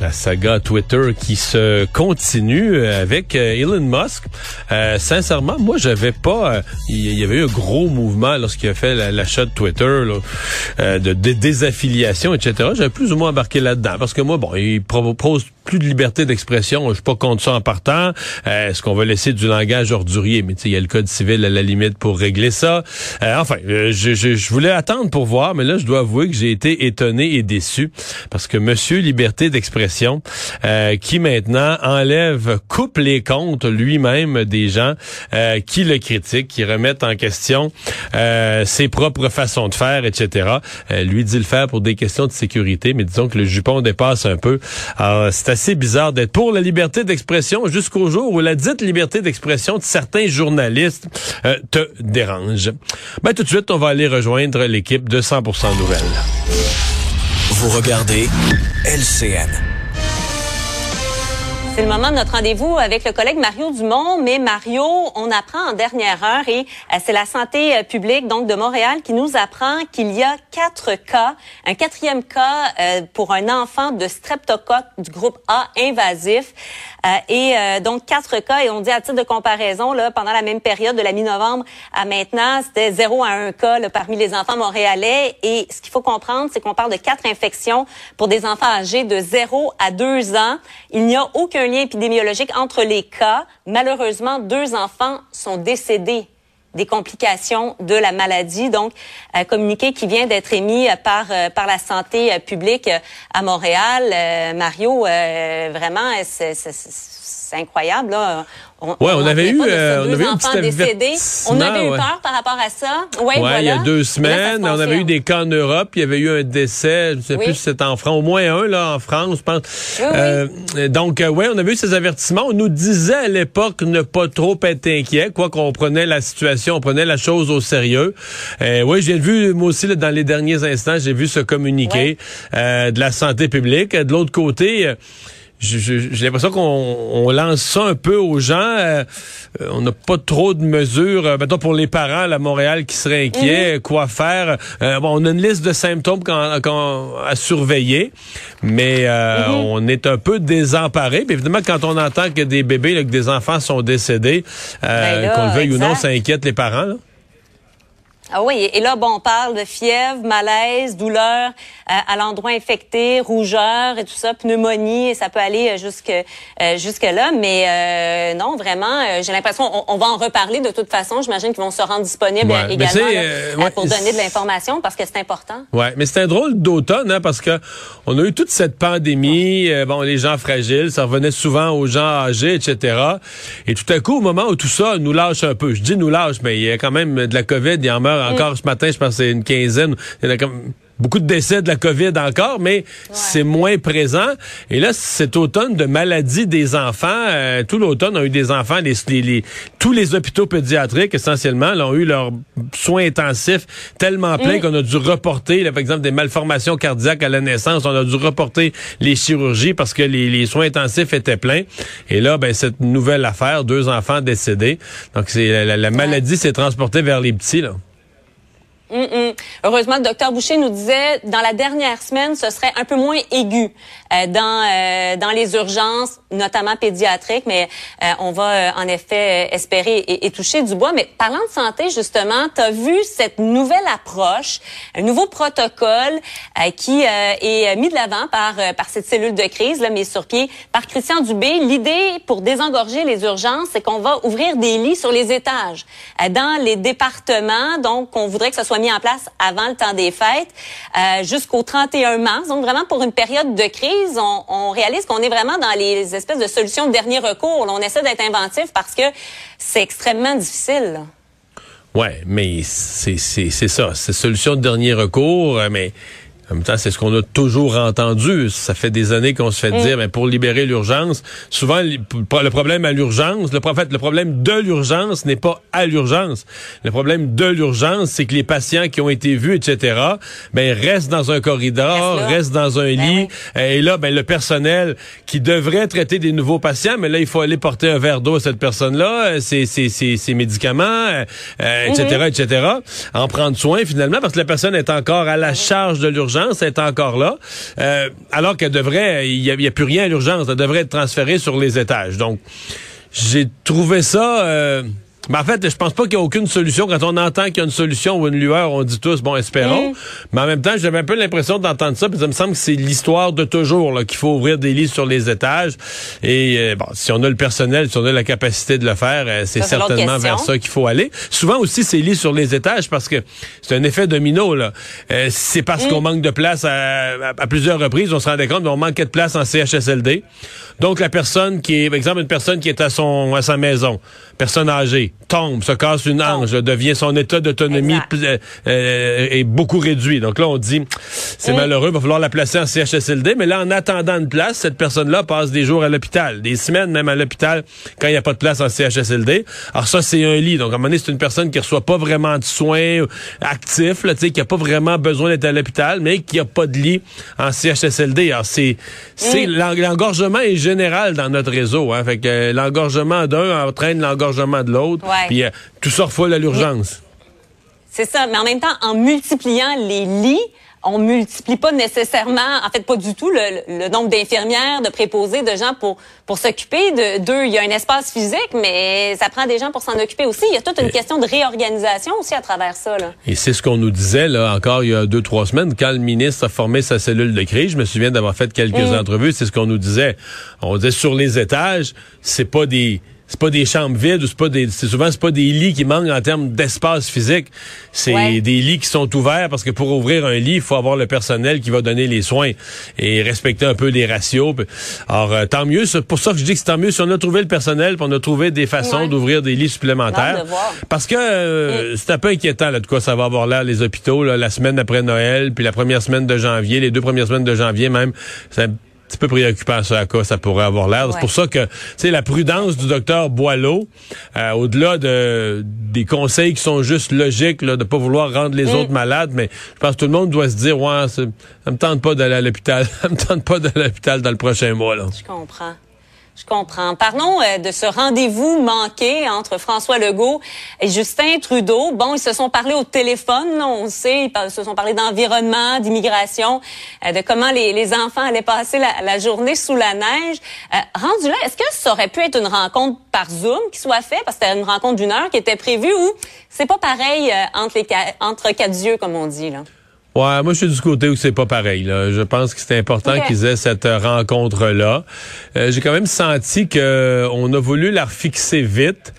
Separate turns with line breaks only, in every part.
La saga Twitter qui se continue avec euh, Elon Musk. Euh, sincèrement, moi, j'avais pas. Il y avait eu un gros mouvement lorsqu'il a fait l'achat de Twitter, là, euh, de, désaffiliation, etc. J'avais plus ou moins embarqué là-dedans parce que moi, bon, il propose plus de liberté d'expression. Je suis pas contre ça en partant. Est-ce qu'on va laisser du langage ordurier? Mais il y a le code civil à la limite pour régler ça. enfin, je, je, je voulais attendre pour voir, mais là, je dois avouer que j'ai été étonné et déçu parce que Monsieur Liberté d'expression euh, qui maintenant enlève, coupe les comptes lui-même des gens euh, qui le critiquent, qui remettent en question euh, ses propres façons de faire, etc. lui dit le faire pour des questions de sécurité, mais disons que le jupon dépasse un peu. Assez bizarre d'être pour la liberté d'expression jusqu'au jour où la dite liberté d'expression de certains journalistes te dérange. Ben, tout de suite, on va aller rejoindre l'équipe de 100% Nouvelles.
Vous regardez LCN.
C'est le moment de notre rendez-vous avec le collègue Mario Dumont. Mais Mario, on apprend en dernière heure et euh, c'est la santé euh, publique donc de Montréal qui nous apprend qu'il y a quatre cas, un quatrième cas euh, pour un enfant de streptocoque du groupe A invasif. Et donc quatre cas et on dit à titre de comparaison là pendant la même période de la mi-novembre à maintenant c'était zéro à un cas là, parmi les enfants montréalais et ce qu'il faut comprendre c'est qu'on parle de quatre infections pour des enfants âgés de 0 à 2 ans. Il n'y a aucun lien épidémiologique entre les cas. Malheureusement, deux enfants sont décédés des complications de la maladie. Donc, un communiqué qui vient d'être émis par par la santé publique à Montréal. Mario, vraiment, c'est incroyable. Là.
On, ouais, on, avait eu, euh, on avait
un petit décédés. On avait eu peur par rapport à ça.
Ouais, ouais il y a deux semaines, on avait eu des cas en Europe. Il y avait eu un décès, je ne sais plus si c'était en France, au moins un là en France, je pense. Euh, donc, euh, ouais, on avait eu ces avertissements. On nous disait à l'époque ne pas trop être inquiet, quoi qu'on prenait la situation, on prenait la chose au sérieux. Euh, oui, j'ai vu moi aussi là, dans les derniers instants, j'ai vu ce communiqué euh, de la santé publique. De l'autre côté j'ai l'impression qu'on lance ça un peu aux gens. Euh, on n'a pas trop de mesures, euh, mettons pour les parents à Montréal qui seraient inquiets, mhm. quoi faire. Euh, bon, on a une liste de symptômes à surveiller, mais mhm. on est un peu désemparé. évidemment, quand on entend que des bébés, que des enfants sont décédés, ben qu'on le veuille ou non, ça inquiète les parents. Là.
Ah oui, et là, bon, on parle de fièvre, malaise, douleur euh, à l'endroit infecté, rougeur et tout ça, pneumonie, et ça peut aller euh, jusque euh, jusque là. Mais non, vraiment, j'ai l'impression, on, va en reparler de toute façon. J'imagine qu'ils vont se rendre disponibles également pour donner de l'information parce que c'est important.
Ouais, mais c'est un drôle d'automne hein, parce que on a eu toute cette pandémie, bon, les gens fragiles, ça revenait souvent aux gens âgés, etc. Et tout à coup, au moment où tout ça nous lâche un peu, je dis nous lâche, mais il y a quand même de la COVID, il y en meurt encore ce matin, je pense que c'est une quinzaine. Il y a comme beaucoup de décès de la COVID encore, mais c'est moins présent. Et là, cet automne de maladie des enfants, euh, tout l'automne, on a eu des enfants, les, tous les hôpitaux pédiatriques, essentiellement, ont eu leurs soins intensifs tellement pleins mm. qu'on a dû reporter, par exemple, des malformations cardiaques à la naissance. On a dû reporter les chirurgies parce que les, soins intensifs étaient pleins. Et là, ben, cette nouvelle affaire, deux enfants décédés. Donc, c'est la, maladie s'est transportée vers les petits, là.
Heureusement, le docteur Boucher nous disait dans la dernière semaine, ce serait un peu moins aigu euh, dans euh, dans les urgences, notamment pédiatriques, mais euh, on va en effet espérer et, toucher du bois. Mais parlant de santé, justement, tu as vu cette nouvelle approche, un nouveau protocole qui est mis de l'avant par par cette cellule de crise, là, mise sur pied par Christian Dubé. L'idée pour désengorger les urgences, c'est qu'on va ouvrir des lits sur les étages dans les départements. Donc, on voudrait que ce soit mis en place avant le temps des fêtes euh, jusqu'au 31 mars. Donc vraiment pour une période de crise, on, réalise qu'on est vraiment dans les espèces de solutions de dernier recours. on essaie d'être inventif parce que c'est extrêmement difficile.
Ouais, mais c'est c'est ça, c'est solution de dernier recours, euh, mais En même temps, c'est ce qu'on a toujours entendu. Ça fait des années qu'on se fait dire, mais pour libérer l'urgence, souvent le problème à l'urgence, le, en fait, le problème de l'urgence n'est pas à l'urgence. Le problème de l'urgence, c'est que les patients qui ont été vus, etc., ben restent dans un corridor, restent dans un ben lit, et là, ben le personnel qui devrait traiter des nouveaux patients, mais là, il faut aller porter un verre d'eau à cette personne-là, ses, ses, ses, médicaments, etc., euh, etc., mm-hmm. en prendre soin finalement, parce que la personne est encore à la charge de l'urgence est encore là, euh, alors qu'elle devrait, il n'y a, plus rien à l'urgence, elle devrait être transférée sur les étages. Donc, j'ai trouvé ça... Euh, mais en fait, je pense pas qu'il y a aucune solution. Quand on entend qu'il y a une solution ou une lueur, on dit tous, bon, espérons. Mm. Mais en même temps, j'avais un peu l'impression d'entendre ça, puis ça me semble que c'est l'histoire de toujours, qu'il faut ouvrir des lits sur les étages. Et euh, bon, si on a le personnel, si on a la capacité de le faire, euh, c'est certainement vers ça qu'il faut aller. Souvent aussi, c'est lits sur les étages parce que c'est un effet domino. là. Euh, c'est parce mm. qu'on manque de place à, à, plusieurs reprises. On se rendait compte qu'on manquait de place en CHSLD. Donc, la personne qui est, par exemple, une personne qui est à son à sa maison, personne âgée, tombe, se casse une hanche, devient son état d'autonomie euh, euh, est beaucoup réduit. Donc là, on dit, c'est malheureux, il va falloir la placer en CHSLD. Mais là, en attendant une place, cette personne-là passe des jours à l'hôpital, des semaines même à l'hôpital quand il n'y a pas de place en CHSLD. Alors ça, c'est un lit. Donc à un moment donné, c'est une personne qui reçoit pas vraiment de soins actifs, là, qui a pas vraiment besoin d'être à l'hôpital, mais qui a pas de lit en CHSLD. Alors c'est, c'est l'engorgement est général dans notre réseau. Hein. Fait que euh, l'engorgement d'un entraîne l'engorgement de l'autre. Puis euh, tout ça refoule à l'urgence.
C'est ça. Mais en même temps, en multipliant les lits, on multiplie pas nécessairement, en fait pas du tout, le, nombre d'infirmières, de préposés, de gens pour pour s'occuper de d'eux. Il y a un espace physique, mais ça prend des gens pour s'en occuper aussi. Il y a toute une question de réorganisation aussi à travers ça. Là.
Et c'est ce qu'on nous disait là encore il y a deux trois semaines quand le ministre a formé sa cellule de crise. Je me souviens d'avoir fait quelques mm. entrevues. C'est ce qu'on nous disait. On disait sur les étages, c'est pas des c'est pas des chambres vides ou c'est pas des c'est souvent c'est pas des lits qui manquent en termes d'espace physique. C'est des lits qui sont ouverts parce que pour ouvrir un lit il faut avoir le personnel qui va donner les soins et respecter un peu les ratios. Alors euh, tant mieux c'est pour ça que je dis que c'est tant mieux si on a trouvé le personnel puis on a trouvé des façons d'ouvrir des lits supplémentaires. Parce que euh, c'est un peu inquiétant là de quoi ça va avoir là les hôpitaux la semaine après Noël puis la première semaine de janvier les deux premières semaines de janvier même. C'est petit peu préoccupant ça à quoi ça pourrait avoir l'air. C'est pour ça que c'est la prudence du docteur Boileau, euh, au-delà de des conseils qui sont juste logiques, là, de pas vouloir rendre les mm. autres malades, mais je pense que tout le monde doit se dire ouais, ça me tente pas d'aller à l'hôpital, ça me tente pas d'aller à l'hôpital dans le prochain mois. Là.
Je comprends. Je comprends. Parlons euh, de ce rendez-vous manqué entre François Legault et Justin Trudeau. Bon, ils se sont parlé au téléphone, on sait, ils se sont parlé d'environnement, d'immigration, euh, de comment les, enfants allaient passer la, journée sous la neige. Euh, rendu là, est-ce que ça aurait pu être une rencontre par Zoom qui soit faite, parce que c'était une rencontre d'une heure qui était prévue, ou c'est pas pareil entre, les, entre quatre yeux, comme on dit, là?
Ouais, moi je suis du côté où c'est pas pareil. Là. Je pense que c'est important qu'ils aient cette rencontre là. Euh, j'ai quand même senti que on a voulu la refixer vite.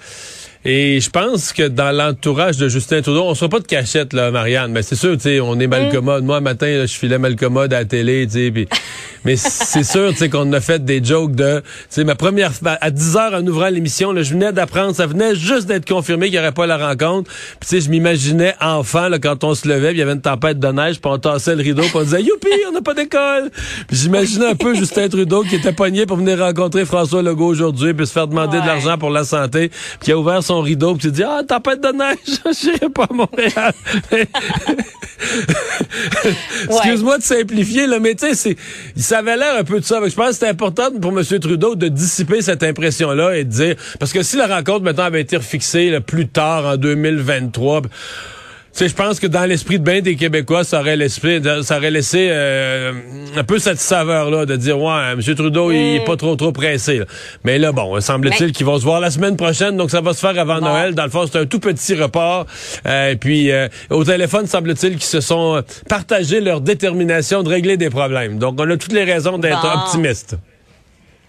Et je pense que dans l'entourage de Justin Trudeau, on sera pas de cachette, là, Marianne. Mais c'est sûr, tu sais, on est mal commode. Moi, matin, je filais mal commode à la télé, tu sais, mais c'est sûr, tu sais, qu'on a fait des jokes de, tu sais, ma première, à 10 heures en ouvrant l'émission, là, je venais d'apprendre, ça venait juste d'être confirmé qu'il n'y aurait pas la rencontre. Puis, tu sais, je m'imaginais enfant, là, quand on se levait, il y avait une tempête de neige, puis on tassait le rideau, puis on disait, youpi, on n'a pas d'école. Puis j'imaginais un peu Justin Trudeau qui était pogné pour venir rencontrer François Legault aujourd'hui, puis se faire demander de l'argent pour la santé, puis qui a ouvert son rideau, puis tu dis, ah, tempête de neige, j'irai pas à Montréal. Excuse-moi de simplifier, là, mais tu sais, ça avait l'air un peu de ça. Je pense que c'est important pour M. Trudeau de dissiper cette impression-là et de dire, parce que si la rencontre, maintenant, avait été refixée plus tard, en 2023, sais, je pense que dans l'esprit de bain des Québécois, ça aurait, l'esprit, ça aurait laissé euh, un peu cette saveur-là de dire, ouais, M. Trudeau, il est pas trop, trop pressé. Mais là, bon, semble-t-il qu'ils vont se voir la semaine prochaine, donc ça va se faire avant Noël. Dans le fond, c'est un tout petit report. Euh, et puis, euh, au téléphone, semble-t-il qu'ils se sont partagés leur détermination de régler des problèmes. Donc, on a toutes les raisons d'être optimistes.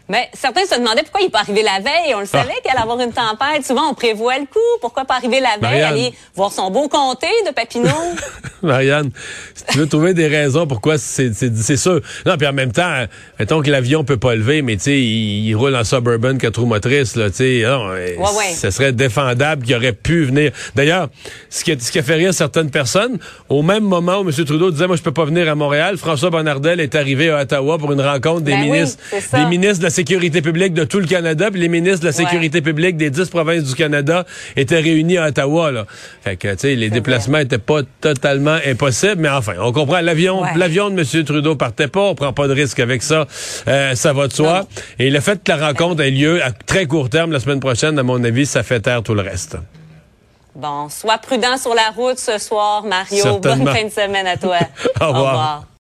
Mais certains se demandaient pourquoi il n'est pas arrivé la veille. On le savait qu'il allait avoir une tempête. Souvent, on prévoit le coup. Pourquoi pas arriver la veille,
Marianne.
aller voir son beau comté de Papineau?
Marianne, si tu veux trouver des raisons pourquoi c'est c'est sûr. Non, puis en même temps, mettons que l'avion peut pas lever, mais tu sais, il, il roule en suburban quatre roues motrices là, tu sais, non, euh,
ouais.
ce serait défendable qu'il aurait pu venir. D'ailleurs, ce qui a, ce qui a fait rire certaines personnes, au même moment où M. Trudeau disait moi je peux pas venir à Montréal, François Bonnardel est arrivé à Ottawa pour une rencontre des
Ben
ministres des ministres de la sécurité publique de tout le Canada, puis les ministres de la sécurité publique des dix provinces du Canada étaient réunis à Ottawa là. Fait que tu sais, les déplacements étaient pas totalement impossibles, mais enfin, on comprend l'avion
Ouais.
l'avion de M. Trudeau partait pas, on prend pas de risque avec ça, Euh, ça va de soi.
Non.
Et le fait que la rencontre ait lieu à très court terme la semaine prochaine, à mon avis, ça fait taire tout le reste.
Bon, sois prudent sur la route ce soir, Mario. Bonne fin de semaine à toi.
Au revoir.